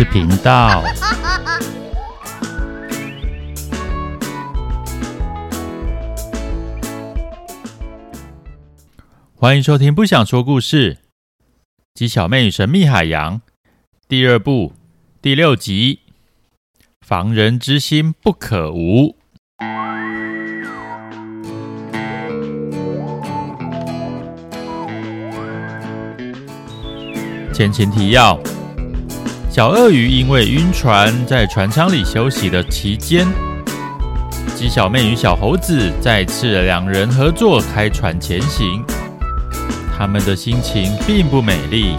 事频道。欢迎收听《不想说故事》，鸡小妹与神秘海洋第二部第六集：防人之心不可无。前情提要：小鳄鱼因为晕船，在船舱里休息的期间，鸡小妹与小猴子再次两人合作开船前行。他们的心情并不美丽，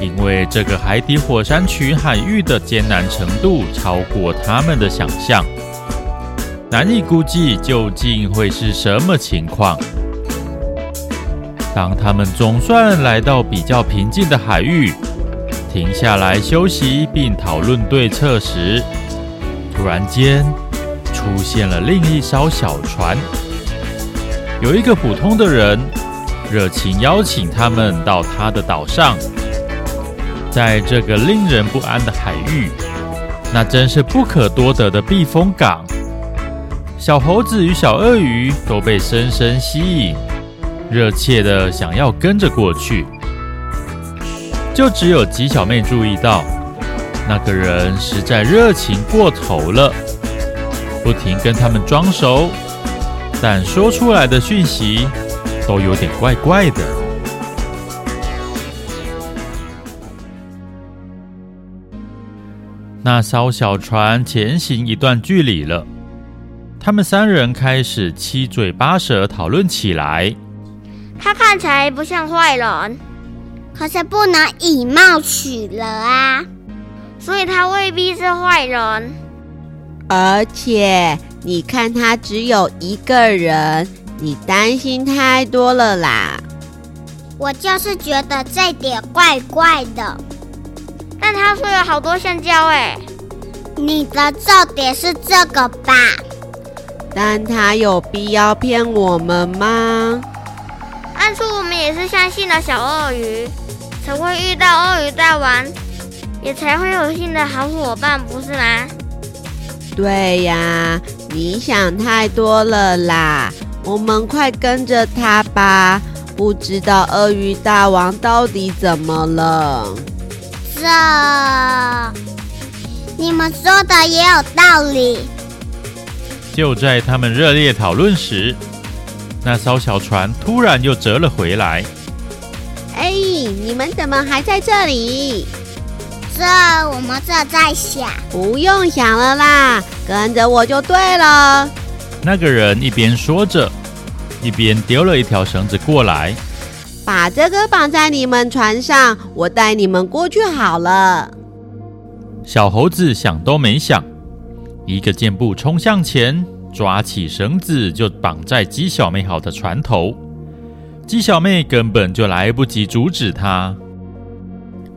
因为这个海底火山群海域的艰难程度超过他们的想象，难以估计究竟会是什么情况。当他们总算来到比较平静的海域，停下来休息并讨论对策时，突然间出现了另一艘小船，有一个普通的人。热情邀请他们到他的岛上，在这个令人不安的海域，那真是不可多得的避风港。小猴子与小鳄鱼都被深深吸引，热切地想要跟着过去。就只有鸡小妹注意到，那个人实在热情过头了，不停跟他们装熟，但说出来的讯息。都有点怪怪的。那艘小船前行一段距离了，他们三人开始七嘴八舌讨论起来。他看起来不像坏人，可是不能以貌取人啊，所以他未必是坏人。而且你看，他只有一个人。你担心太多了啦！我就是觉得这点怪怪的。但他说有好多香蕉哎，你的重点是这个吧？但他有必要骗我们吗？当初我们也是相信了小鳄鱼，才会遇到鳄鱼大王，也才会有新的好伙伴，不是吗？对呀，你想太多了啦！我们快跟着他吧！不知道鳄鱼大王到底怎么了？这，你们说的也有道理。就在他们热烈讨论时，那艘小船突然又折了回来。哎，你们怎么还在这里？这我们这在想。不用想了啦，跟着我就对了。那个人一边说着，一边丢了一条绳子过来，把这个绑在你们船上，我带你们过去好了。小猴子想都没想，一个箭步冲向前，抓起绳子就绑在鸡小妹好的船头。鸡小妹根本就来不及阻止他。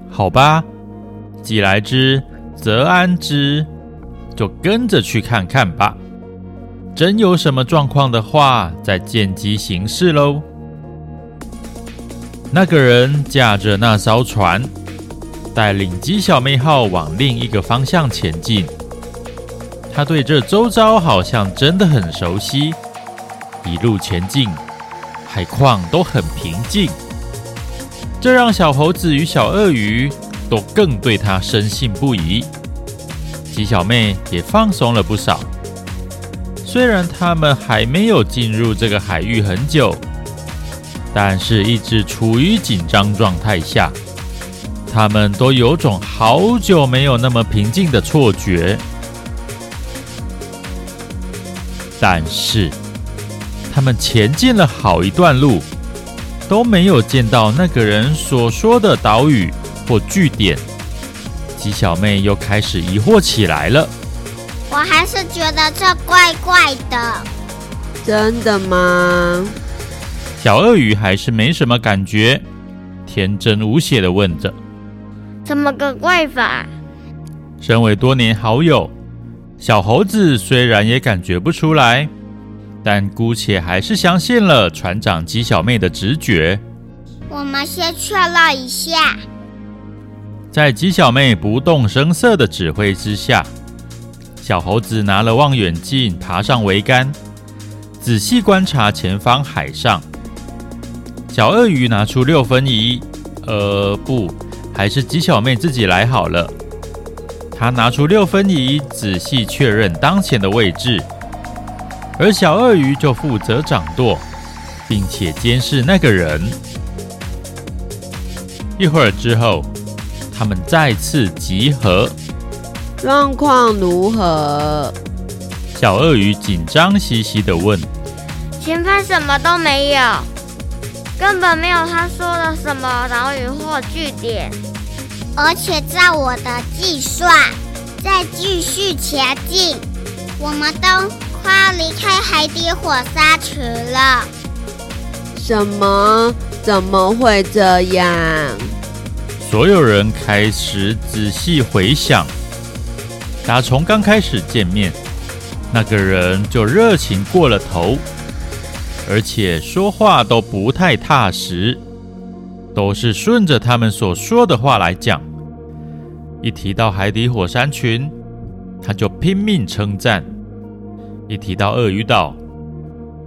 好吧，既来之则安之，就跟着去看看吧。真有什么状况的话，再见机行事喽。那个人驾着那艘船，带领鸡小妹号往另一个方向前进。他对这周遭好像真的很熟悉。一路前进，海况都很平静，这让小猴子与小鳄鱼都更对它深信不疑。鸡小妹也放松了不少。虽然他们还没有进入这个海域很久，但是一直处于紧张状态下，他们都有种好久没有那么平静的错觉。但是，他们前进了好一段路，都没有见到那个人所说的岛屿或据点。鸡小妹又开始疑惑起来了。我还是觉得这怪怪的。真的吗？小鳄鱼还是没什么感觉，天真无邪的问着：“怎么个怪法？”身为多年好友，小猴子虽然也感觉不出来，但姑且还是相信了船长鸡小妹的直觉。我们先确认一下。在鸡小妹不动声色的指挥之下，小猴子拿了望远镜，爬上桅杆，仔细观察前方海上。小鳄鱼拿出六分仪，呃，不，还是鸡小妹自己来好了。她拿出六分仪，仔细确认当前的位置，而小鳄鱼就负责掌舵，并且监视那个人。一会儿之后，他们再次集合。状况如何？小鳄鱼紧张兮兮地问：“前方什么都没有，根本没有他说的什么岛屿或据点。而且照我的计算，再继续前进，我们都快要离开海底火山群了。”什么？怎么会这样？所有人开始仔细回想。打从刚开始见面，那个人就热情过了头，而且说话都不太踏实，都是顺着他们所说的话来讲。一提到海底火山群，他就拼命称赞；一提到鳄鱼岛，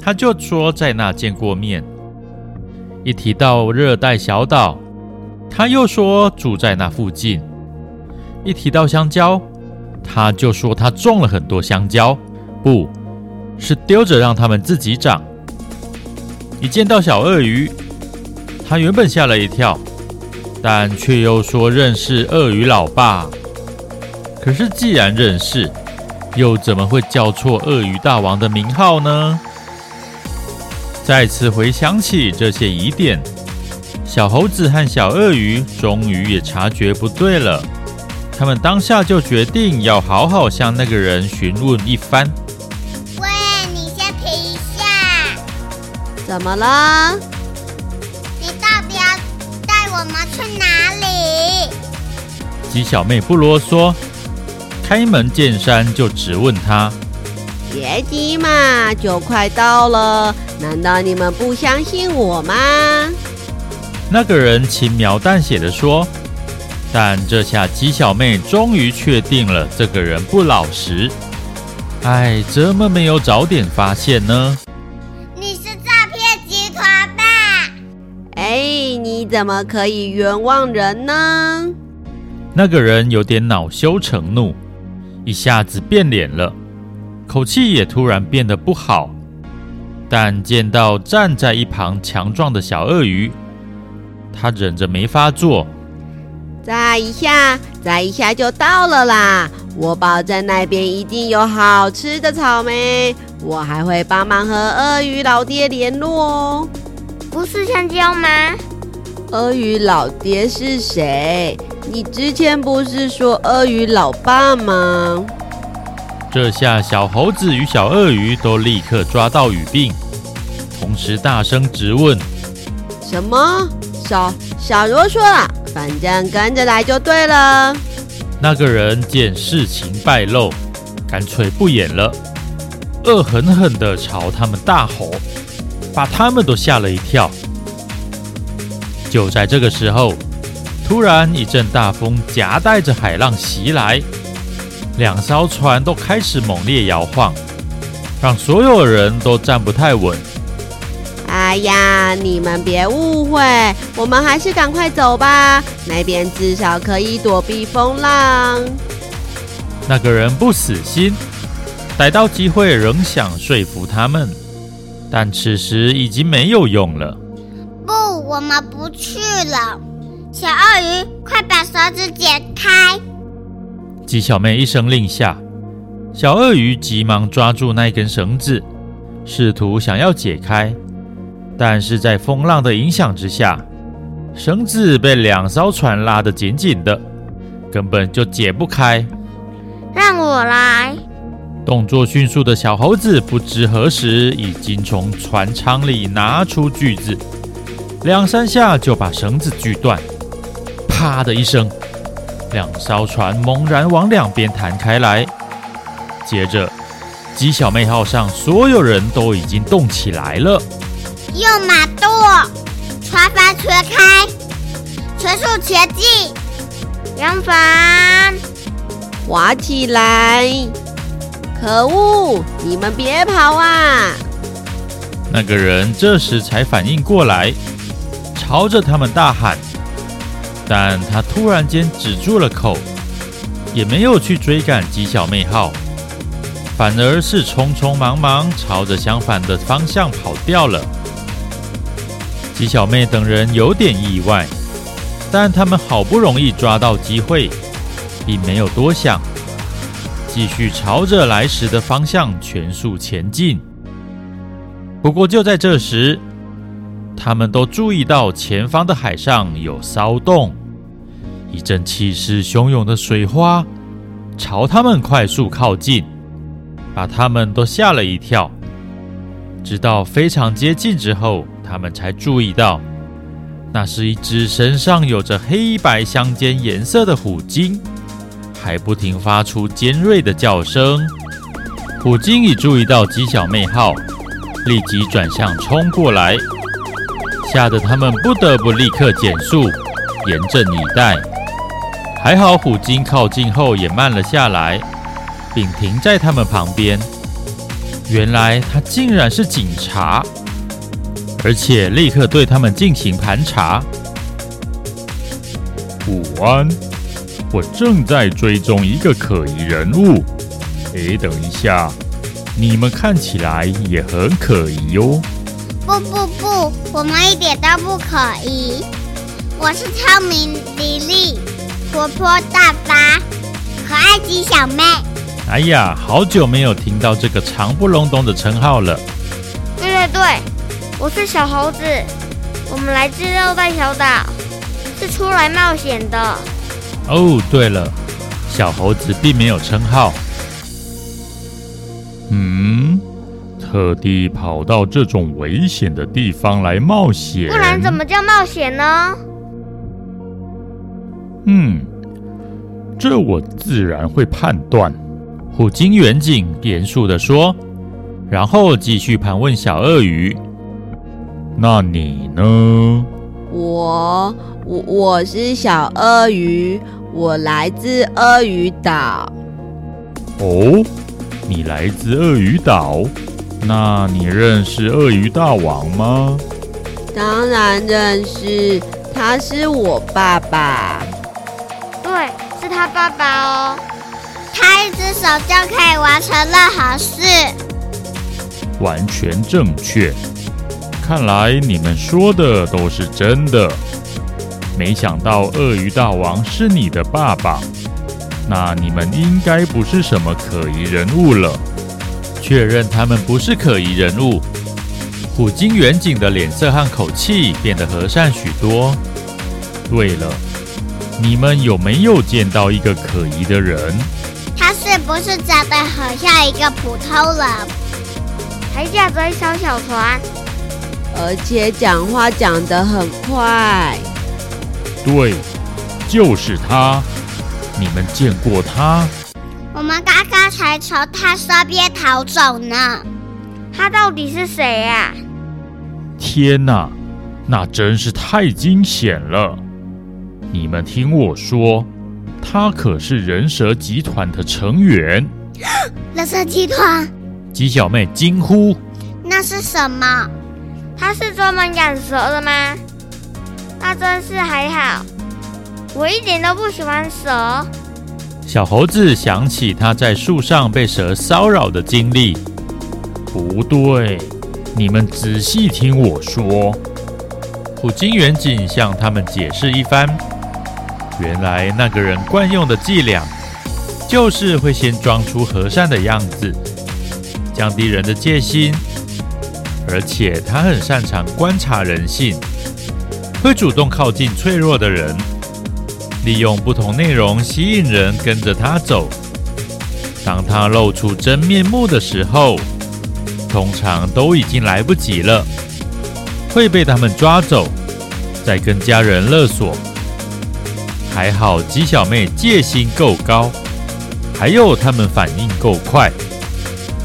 他就说在那见过面；一提到热带小岛，他又说住在那附近；一提到香蕉，他就说他种了很多香蕉，不是丢着让他们自己长。一见到小鳄鱼，他原本吓了一跳，但却又说认识鳄鱼老爸。可是既然认识，又怎么会叫错鳄鱼大王的名号呢？再次回想起这些疑点，小猴子和小鳄鱼终于也察觉不对了。他们当下就决定要好好向那个人询问一番。喂，你先停一下！怎么了？你到底要带我们去哪里？鸡小妹不啰嗦，开门见山就直问他：“别急嘛，就快到了。难道你们不相信我吗？”那个人轻描淡写的说。但这下鸡小妹终于确定了这个人不老实。哎，怎么没有早点发现呢？你是诈骗集团吧？哎，你怎么可以冤枉人呢？那个人有点恼羞成怒，一下子变脸了，口气也突然变得不好。但见到站在一旁强壮的小鳄鱼，他忍着没发作。再一下，再一下就到了啦！我保证那边一定有好吃的草莓，我还会帮忙和鳄鱼老爹联络哦。不是香蕉吗？鳄鱼老爹是谁？你之前不是说鳄鱼老爸吗？这下小猴子与小鳄鱼都立刻抓到语病，同时大声质问：什么？小小罗说了。反正跟着来就对了。那个人见事情败露，干脆不演了，恶狠狠地朝他们大吼，把他们都吓了一跳。就在这个时候，突然一阵大风夹带着海浪袭来，两艘船都开始猛烈摇晃，让所有人都站不太稳。哎呀，你们别误会，我们还是赶快走吧，那边至少可以躲避风浪。那个人不死心，逮到机会仍想说服他们，但此时已经没有用了。不，我们不去了。小鳄鱼，快把绳子解开！鸡小妹一声令下，小鳄鱼急忙抓住那根绳子，试图想要解开。但是在风浪的影响之下，绳子被两艘船拉得紧紧的，根本就解不开。让我来！动作迅速的小猴子不知何时已经从船舱里拿出锯子，两三下就把绳子锯断。啪的一声，两艘船猛然往两边弹开来。接着，鸡小妹号上所有人都已经动起来了。用马舵，船帆全开，全速前进！扬帆，划起来！可恶，你们别跑啊！那个人这时才反应过来，朝着他们大喊，但他突然间止住了口，也没有去追赶鸡小妹号，反而是匆匆忙忙朝着相反的方向跑掉了。鸡小妹等人有点意外，但他们好不容易抓到机会，并没有多想，继续朝着来时的方向全速前进。不过就在这时，他们都注意到前方的海上有骚动，一阵气势汹涌的水花朝他们快速靠近，把他们都吓了一跳。直到非常接近之后，他们才注意到，那是一只身上有着黑白相间颜色的虎鲸，还不停发出尖锐的叫声。虎鲸已注意到鸡小妹号。立即转向冲过来，吓得他们不得不立刻减速，严阵以待。还好虎鲸靠近后也慢了下来，并停在他们旁边。原来他竟然是警察，而且立刻对他们进行盘查。午安，我正在追踪一个可疑人物。诶，等一下。你们看起来也很可疑哟。不不不，我们一点都不可疑。我是聪明伶俐、活泼大方、可爱鸡小妹。哎呀，好久没有听到这个长不隆咚的称号了。对对对，我是小猴子，我们来自热带小岛，是出来冒险的。哦，对了，小猴子并没有称号。嗯，特地跑到这种危险的地方来冒险，不然怎么叫冒险呢？嗯，这我自然会判断。虎鲸远景严肃地说，然后继续盘问小鳄鱼：“那你呢？”“我我我是小鳄鱼，我来自鳄鱼岛。”“哦。”你来自鳄鱼岛，那你认识鳄鱼大王吗？当然认识，他是我爸爸。对，是他爸爸哦。他一只手就可以完成任何事。完全正确。看来你们说的都是真的。没想到鳄鱼大王是你的爸爸。那你们应该不是什么可疑人物了。确认他们不是可疑人物，虎鲸远景的脸色和口气变得和善许多。对了，你们有没有见到一个可疑的人？他是不是长得很像一个普通人？还驾着一艘小船，而且讲话讲得很快。对，就是他。你们见过他？我们刚刚才从他身边逃走呢。他到底是谁呀？天哪，那真是太惊险了！你们听我说，他可是人蛇集团的成员。人蛇集团？鸡小妹惊呼：“那是什么？他是专门养蛇的吗？那真是还好。”我一点都不喜欢蛇。小猴子想起他在树上被蛇骚扰的经历。不对，你们仔细听我说。虎鲸远景向他们解释一番。原来那个人惯用的伎俩，就是会先装出和善的样子，降低人的戒心。而且他很擅长观察人性，会主动靠近脆弱的人。利用不同内容吸引人跟着他走。当他露出真面目的时候，通常都已经来不及了，会被他们抓走，再跟家人勒索。还好鸡小妹戒心够高，还有他们反应够快。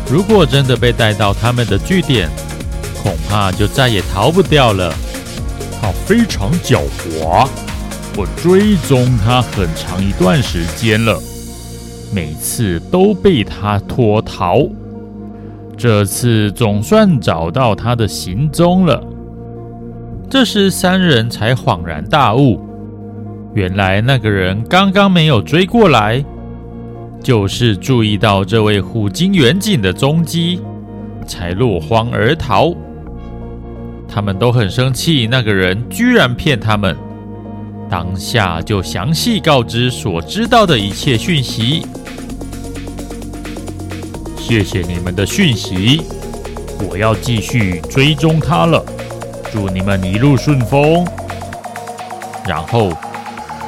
如果真的被带到他们的据点，恐怕就再也逃不掉了。他非常狡猾。我追踪他很长一段时间了，每次都被他脱逃。这次总算找到他的行踪了。这时，三人才恍然大悟，原来那个人刚刚没有追过来，就是注意到这位虎鲸远景的踪迹，才落荒而逃。他们都很生气，那个人居然骗他们。当下就详细告知所知道的一切讯息。谢谢你们的讯息，我要继续追踪他了。祝你们一路顺风。然后，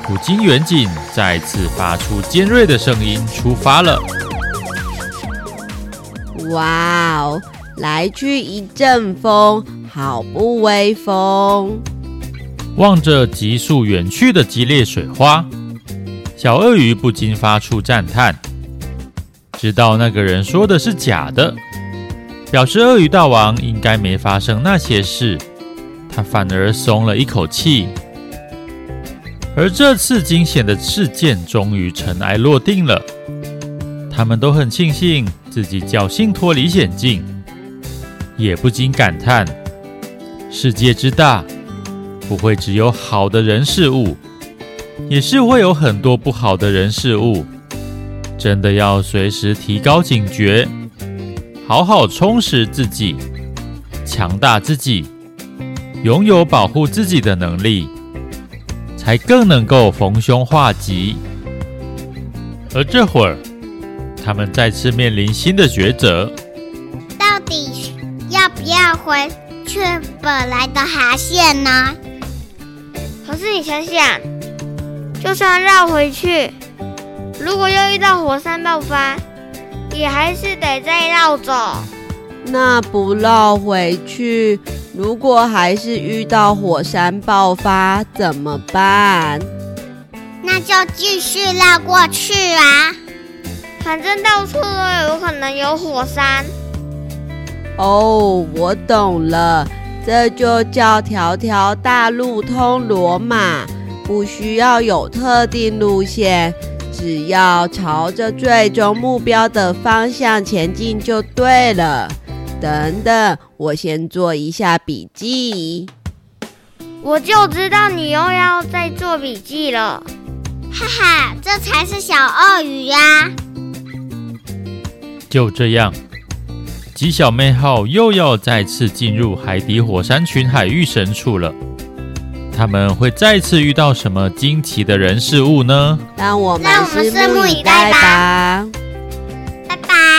虎鲸远景再次发出尖锐的声音，出发了。哇哦，来去一阵风，好不威风！望着急速远去的激烈水花，小鳄鱼不禁发出赞叹。知道那个人说的是假的，表示鳄鱼大王应该没发生那些事，他反而松了一口气。而这次惊险的事件终于尘埃落定了，他们都很庆幸自己侥幸脱离险境，也不禁感叹：世界之大。不会只有好的人事物，也是会有很多不好的人事物。真的要随时提高警觉，好好充实自己，强大自己，拥有保护自己的能力，才更能够逢凶化吉。而这会儿，他们再次面临新的抉择：到底要不要回去本来的航线呢？可是你想想，就算绕回去，如果又遇到火山爆发，也还是得再绕走。那不绕回去，如果还是遇到火山爆发怎么办？那就继续绕过去啊！反正到处都有可能有火山。哦，我懂了。这就叫条条大路通罗马，不需要有特定路线，只要朝着最终目标的方向前进就对了。等等，我先做一下笔记。我就知道你又要再做笔记了，哈哈，这才是小鳄鱼呀！就这样。鸡小妹号又要再次进入海底火山群海域深处了，他们会再次遇到什么惊奇的人事物呢？让我们拭目以待吧！拜拜。